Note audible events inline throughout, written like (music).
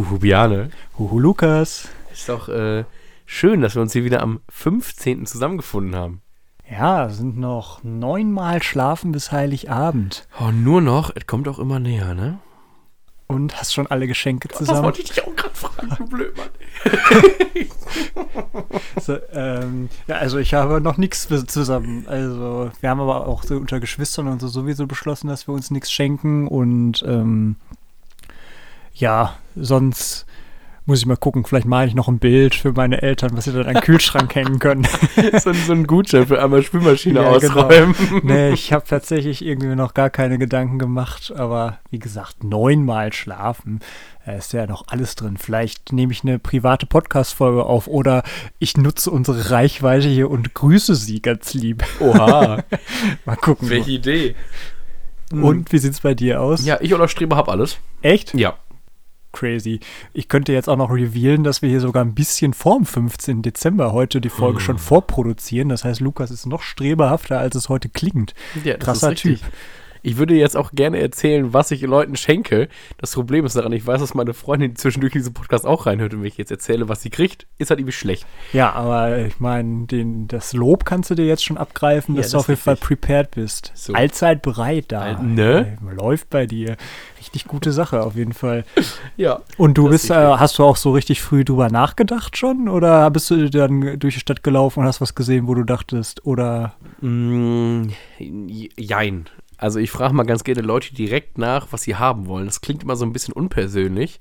Huhu Biane. Huhu Lukas. Ist doch äh, schön, dass wir uns hier wieder am 15. zusammengefunden haben. Ja, sind noch neunmal schlafen bis Heiligabend. Oh, nur noch, es kommt auch immer näher, ne? Und hast schon alle Geschenke zusammen. Das wollte ich dich auch gerade fragen, du Blödmann. (laughs) so, ähm, ja, also ich habe noch nichts zusammen. Also wir haben aber auch so unter Geschwistern und so sowieso beschlossen, dass wir uns nichts schenken und ähm, ja, sonst muss ich mal gucken, vielleicht male ich noch ein Bild für meine Eltern, was sie dann an den Kühlschrank hängen können. (laughs) so, so ein Gutschein für einmal Spülmaschine ja, genau. ausräumen. Genau. Nee, ich habe tatsächlich irgendwie noch gar keine Gedanken gemacht, aber wie gesagt, neunmal schlafen. Da ist ja noch alles drin. Vielleicht nehme ich eine private Podcast-Folge auf oder ich nutze unsere Reichweite hier und grüße sie ganz lieb. Oha. (laughs) mal gucken. Welche Idee. Und wie sieht es bei dir aus? Ja, ich oder Streber habe alles. Echt? Ja crazy. Ich könnte jetzt auch noch revealen, dass wir hier sogar ein bisschen vorm 15. Dezember heute die Folge hm. schon vorproduzieren. Das heißt, Lukas ist noch streberhafter, als es heute klingt. Ja, Krasser Typ. Ich würde jetzt auch gerne erzählen, was ich Leuten schenke. Das Problem ist daran, ich weiß, dass meine Freundin zwischendurch diesen Podcast auch reinhört und wenn ich jetzt erzähle, was sie kriegt, ist halt irgendwie schlecht. Ja, aber ich meine, das Lob kannst du dir jetzt schon abgreifen, ja, dass das du auf jeden Fall prepared bist. So. Allzeit bereit da. All, ne? Läuft bei dir. Richtig gute Sache auf jeden Fall. ja. Und du bist, äh, hast du auch so richtig früh drüber nachgedacht schon? Oder bist du dann durch die Stadt gelaufen und hast was gesehen, wo du dachtest? Oder? Mm, jein. Also ich frage mal ganz gerne Leute direkt nach, was sie haben wollen. Das klingt immer so ein bisschen unpersönlich,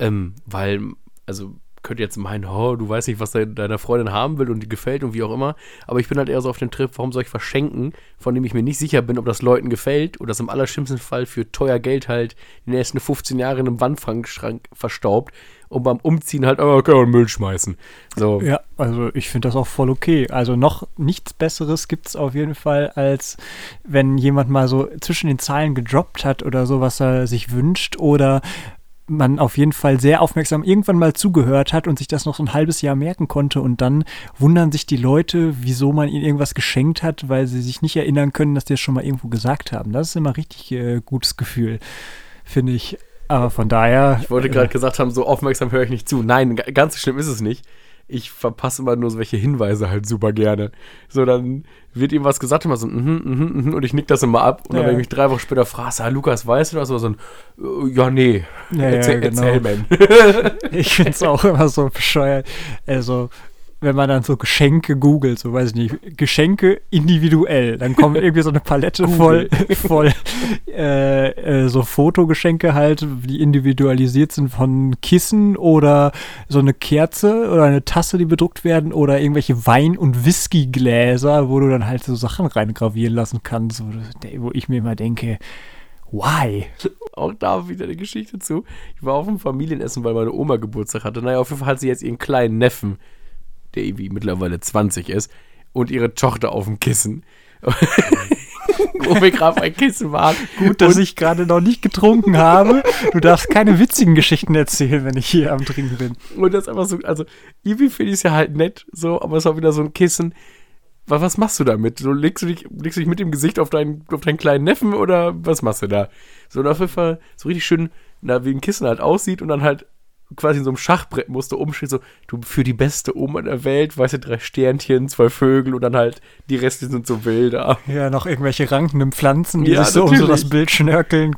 ähm, weil, also könnt jetzt meinen, oh, du weißt nicht, was de deiner Freundin haben will und die gefällt und wie auch immer. Aber ich bin halt eher so auf dem Trip, warum soll ich verschenken, von dem ich mir nicht sicher bin, ob das Leuten gefällt oder das im allerschlimmsten Fall für teuer Geld halt die nächsten 15 Jahre in einem Wandschrank verstaubt und beim Umziehen halt, oh, kann man Müll schmeißen. So. Ja, also ich finde das auch voll okay. Also noch nichts Besseres gibt es auf jeden Fall, als wenn jemand mal so zwischen den Zeilen gedroppt hat oder so, was er sich wünscht oder man auf jeden Fall sehr aufmerksam irgendwann mal zugehört hat und sich das noch so ein halbes Jahr merken konnte und dann wundern sich die Leute, wieso man ihnen irgendwas geschenkt hat, weil sie sich nicht erinnern können, dass die es schon mal irgendwo gesagt haben. Das ist immer richtig äh, gutes Gefühl, finde ich. Aber von daher. Ich wollte gerade äh, gesagt haben, so aufmerksam höre ich nicht zu. Nein, ganz so schlimm ist es nicht. Ich verpasse immer nur solche Hinweise halt super gerne. So, dann wird ihm was gesagt, immer so, mhm, mhm, mhm, und ich nick das immer ab. Und ja. dann, wenn ich mich drei Wochen später frage, ah, Lukas, weißt du das? Oder so ein, äh, ja, nee. Ja, erzähl, ja, genau. erzähl, man. (laughs) ich finde es auch immer so bescheuert. Also, wenn man dann so Geschenke googelt, so weiß ich nicht, Geschenke individuell, dann kommt (laughs) irgendwie so eine Palette voll, voll äh, äh, so Fotogeschenke halt, die individualisiert sind von Kissen oder so eine Kerze oder eine Tasse, die bedruckt werden oder irgendwelche Wein- und Whiskygläser, wo du dann halt so Sachen reingravieren lassen kannst, wo ich mir immer denke, Why? Auch da wieder eine Geschichte zu. Ich war auf einem Familienessen, weil meine Oma Geburtstag hatte. Naja, auf jeden Fall hat sie jetzt ihren kleinen Neffen der irgendwie mittlerweile 20 ist, und ihre Tochter auf dem Kissen. (laughs) wo wir gerade bei Kissen waren. Gut, dass und ich gerade noch nicht getrunken habe. Du darfst keine witzigen Geschichten erzählen, wenn ich hier am Trinken bin. Und das ist einfach so, also irgendwie finde ich es ja halt nett, so, aber es war wieder so ein Kissen. Was, was machst du damit? So, legst du dich, legst du dich mit dem Gesicht auf deinen, auf deinen kleinen Neffen oder was machst du da? So, und auf jeden Fall so richtig schön, na, wie ein Kissen halt aussieht und dann halt quasi in so einem Schachbrett musste umstehen, so, du für die beste Oma der Welt, weißt du, drei Sternchen, zwei Vögel und dann halt die Reste sind so wilder. Ja, noch irgendwelche rankenden Pflanzen, die ja, sich so um so das Bild schnörkeln.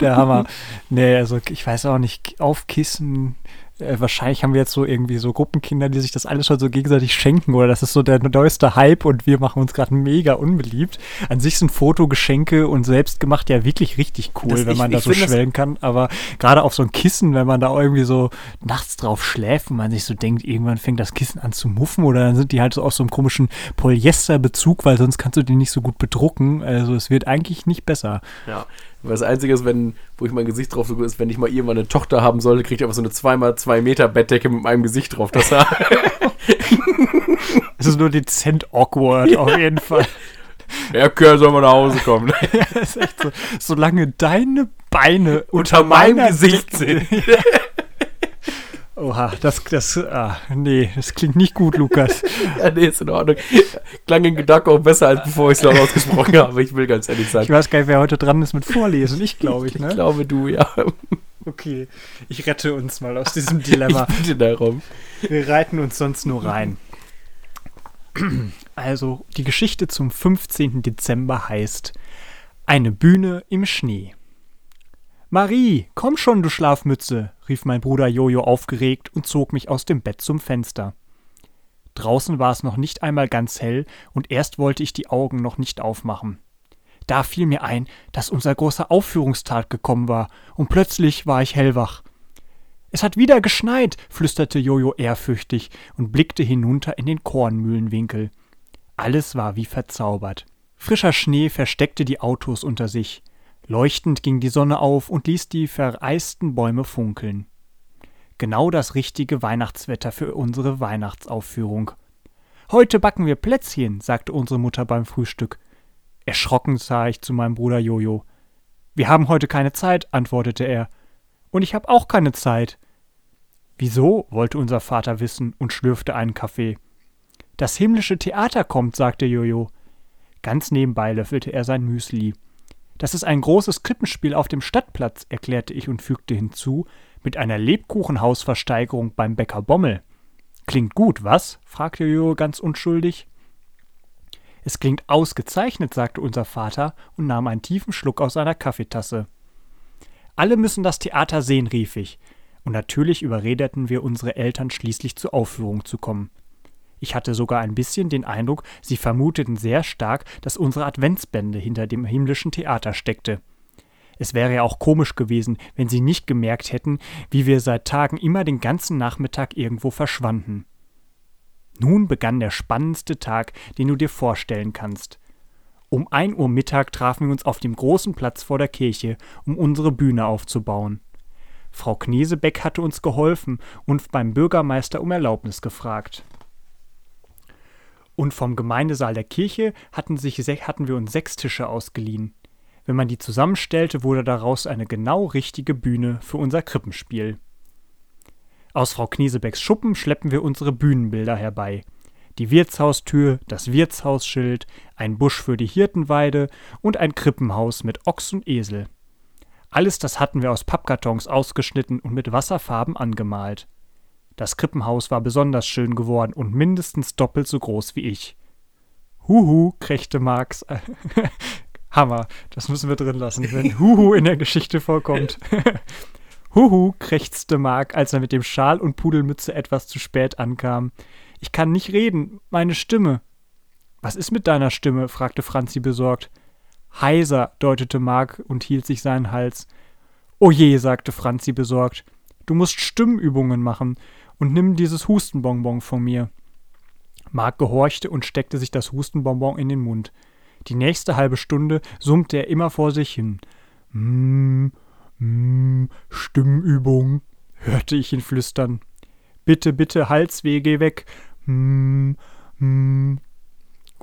Der Hammer. nee, also ich weiß auch nicht, aufkissen, äh, wahrscheinlich haben wir jetzt so irgendwie so Gruppenkinder, die sich das alles schon so gegenseitig schenken oder das ist so der neueste Hype und wir machen uns gerade mega unbeliebt. An sich sind Fotogeschenke und selbstgemacht ja wirklich richtig cool, das, wenn man ich, da so schwellen kann, aber gerade auf so ein Kissen, wenn man da irgendwie so nachts drauf schläft und man sich so denkt, irgendwann fängt das Kissen an zu muffen oder dann sind die halt so aus so einem komischen Polyesterbezug, weil sonst kannst du die nicht so gut bedrucken. Also es wird eigentlich nicht besser. Ja, weil das Einzige ist, wenn, wo ich mein Gesicht drauf so ist, wenn ich mal irgendwann eine Tochter haben sollte, kriege ich einfach so eine 2x2 Meter Bettdecke mit meinem Gesicht drauf. Das, das ist nur dezent awkward, ja. auf jeden Fall. (laughs) Ja, Kerl soll mal nach Hause kommen. (laughs) ja, ist echt so. Solange deine Beine unter, unter meinem Gesicht sind. (laughs) Oha, das, das, ah, nee, das klingt nicht gut, Lukas. (laughs) ja, nee, ist in Ordnung. Klang in Gedanken auch besser, als bevor ich es noch ausgesprochen habe. Ich will ganz ehrlich sagen. Ich weiß gar nicht, wer heute dran ist mit Vorlesen. Ich glaube ich, ne? Ich glaube du, ja. Okay, ich rette uns mal aus diesem Dilemma. ich bitte darum. Wir reiten uns sonst nur rein. Also, die Geschichte zum 15. Dezember heißt Eine Bühne im Schnee. Marie, komm schon, du Schlafmütze, rief mein Bruder Jojo aufgeregt und zog mich aus dem Bett zum Fenster. Draußen war es noch nicht einmal ganz hell und erst wollte ich die Augen noch nicht aufmachen. Da fiel mir ein, dass unser großer Aufführungstag gekommen war, und plötzlich war ich hellwach. Es hat wieder geschneit, flüsterte Jojo ehrfürchtig und blickte hinunter in den Kornmühlenwinkel. Alles war wie verzaubert. Frischer Schnee versteckte die Autos unter sich. Leuchtend ging die Sonne auf und ließ die vereisten Bäume funkeln. Genau das richtige Weihnachtswetter für unsere Weihnachtsaufführung. Heute backen wir Plätzchen, sagte unsere Mutter beim Frühstück. Erschrocken sah ich zu meinem Bruder Jojo. Wir haben heute keine Zeit, antwortete er. Und ich habe auch keine Zeit. Wieso? wollte unser Vater wissen und schlürfte einen Kaffee. Das himmlische Theater kommt, sagte Jojo. Ganz nebenbei löffelte er sein Müsli. Das ist ein großes Krippenspiel auf dem Stadtplatz, erklärte ich und fügte hinzu, mit einer Lebkuchenhausversteigerung beim Bäcker Bommel. Klingt gut, was? fragte Jojo ganz unschuldig. Es klingt ausgezeichnet, sagte unser Vater und nahm einen tiefen Schluck aus seiner Kaffeetasse. Alle müssen das Theater sehen, rief ich, und natürlich überredeten wir unsere Eltern schließlich zur Aufführung zu kommen. Ich hatte sogar ein bisschen den Eindruck, sie vermuteten sehr stark, dass unsere Adventsbände hinter dem himmlischen Theater steckte. Es wäre ja auch komisch gewesen, wenn sie nicht gemerkt hätten, wie wir seit Tagen immer den ganzen Nachmittag irgendwo verschwanden. Nun begann der spannendste Tag, den du dir vorstellen kannst. Um ein Uhr Mittag trafen wir uns auf dem großen Platz vor der Kirche, um unsere Bühne aufzubauen. Frau Knesebeck hatte uns geholfen und beim Bürgermeister um Erlaubnis gefragt. Und vom Gemeindesaal der Kirche hatten, sich, hatten wir uns sechs Tische ausgeliehen. Wenn man die zusammenstellte, wurde daraus eine genau richtige Bühne für unser Krippenspiel. Aus Frau Kniesebecks Schuppen schleppen wir unsere Bühnenbilder herbei. Die Wirtshaustür, das Wirtshausschild, ein Busch für die Hirtenweide und ein Krippenhaus mit Ochs und Esel. Alles das hatten wir aus Pappkartons ausgeschnitten und mit Wasserfarben angemalt. Das Krippenhaus war besonders schön geworden und mindestens doppelt so groß wie ich. Huhu, krächzte Marx. (laughs) Hammer, das müssen wir drin lassen, wenn (laughs) Huhu in der Geschichte vorkommt. (laughs) Huhu, krächzte Mark, als er mit dem Schal und Pudelmütze etwas zu spät ankam. Ich kann nicht reden, meine Stimme. Was ist mit deiner Stimme? fragte Franzi besorgt. Heiser, deutete Mark und hielt sich seinen Hals. O je, sagte Franzi besorgt. Du musst Stimmübungen machen und nimm dieses Hustenbonbon von mir. Mark gehorchte und steckte sich das Hustenbonbon in den Mund. Die nächste halbe Stunde summte er immer vor sich hin. Mm, hm, Stimmübung, hörte ich ihn flüstern. Bitte, bitte, Halsweh, geh weg. Hm, hm.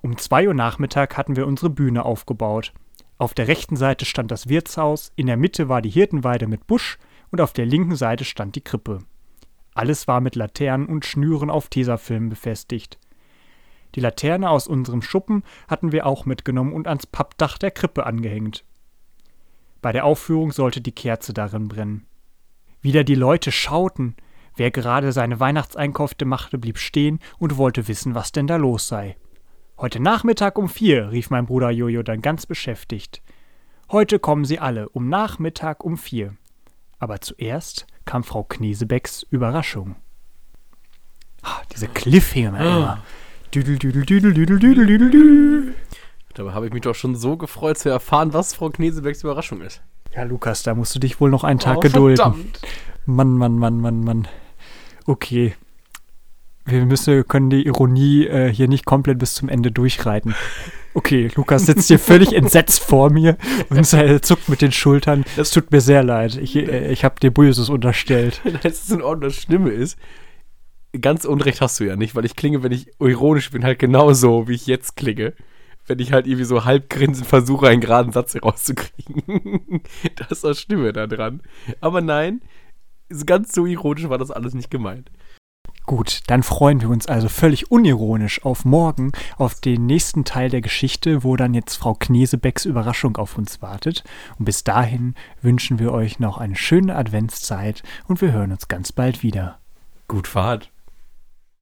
Um zwei Uhr Nachmittag hatten wir unsere Bühne aufgebaut. Auf der rechten Seite stand das Wirtshaus, in der Mitte war die Hirtenweide mit Busch und auf der linken Seite stand die Krippe. Alles war mit Laternen und Schnüren auf Tesafilm befestigt. Die Laterne aus unserem Schuppen hatten wir auch mitgenommen und ans Pappdach der Krippe angehängt. Bei der Aufführung sollte die Kerze darin brennen. Wieder die Leute schauten. Wer gerade seine Weihnachtseinkäufe machte, blieb stehen und wollte wissen, was denn da los sei. Heute Nachmittag um vier, rief mein Bruder Jojo dann ganz beschäftigt. Heute kommen sie alle, um Nachmittag um vier. Aber zuerst kam Frau Knesebecks Überraschung. Ah, diese Cliffhanger immer. Düdel, düdel, düdel, düdel, düdel, düdel, düdel. Dabei habe ich mich doch schon so gefreut zu erfahren, was Frau Knesebecks Überraschung ist. Ja, Lukas, da musst du dich wohl noch einen Tag oh, gedulden. Verdammt. Mann, Mann, Mann, Mann, Mann. Okay. Wir müssen, können die Ironie äh, hier nicht komplett bis zum Ende durchreiten. Okay, Lukas sitzt hier völlig entsetzt vor mir und (laughs) zuckt mit den Schultern. Es tut mir sehr leid. Ich, äh, ich habe dir Böses unterstellt. (laughs) Das ist in Ordnung. Das Schlimme ist, ganz Unrecht hast du ja nicht, weil ich klinge, wenn ich ironisch bin, halt genauso, wie ich jetzt klinge wenn ich halt irgendwie so halb grinsend versuche, einen geraden Satz rauszukriegen. (laughs) das ist das da dran. Aber nein, ganz so ironisch war das alles nicht gemeint. Gut, dann freuen wir uns also völlig unironisch auf morgen, auf den nächsten Teil der Geschichte, wo dann jetzt Frau Knesebecks Überraschung auf uns wartet. Und bis dahin wünschen wir euch noch eine schöne Adventszeit und wir hören uns ganz bald wieder. Gut Fahrt.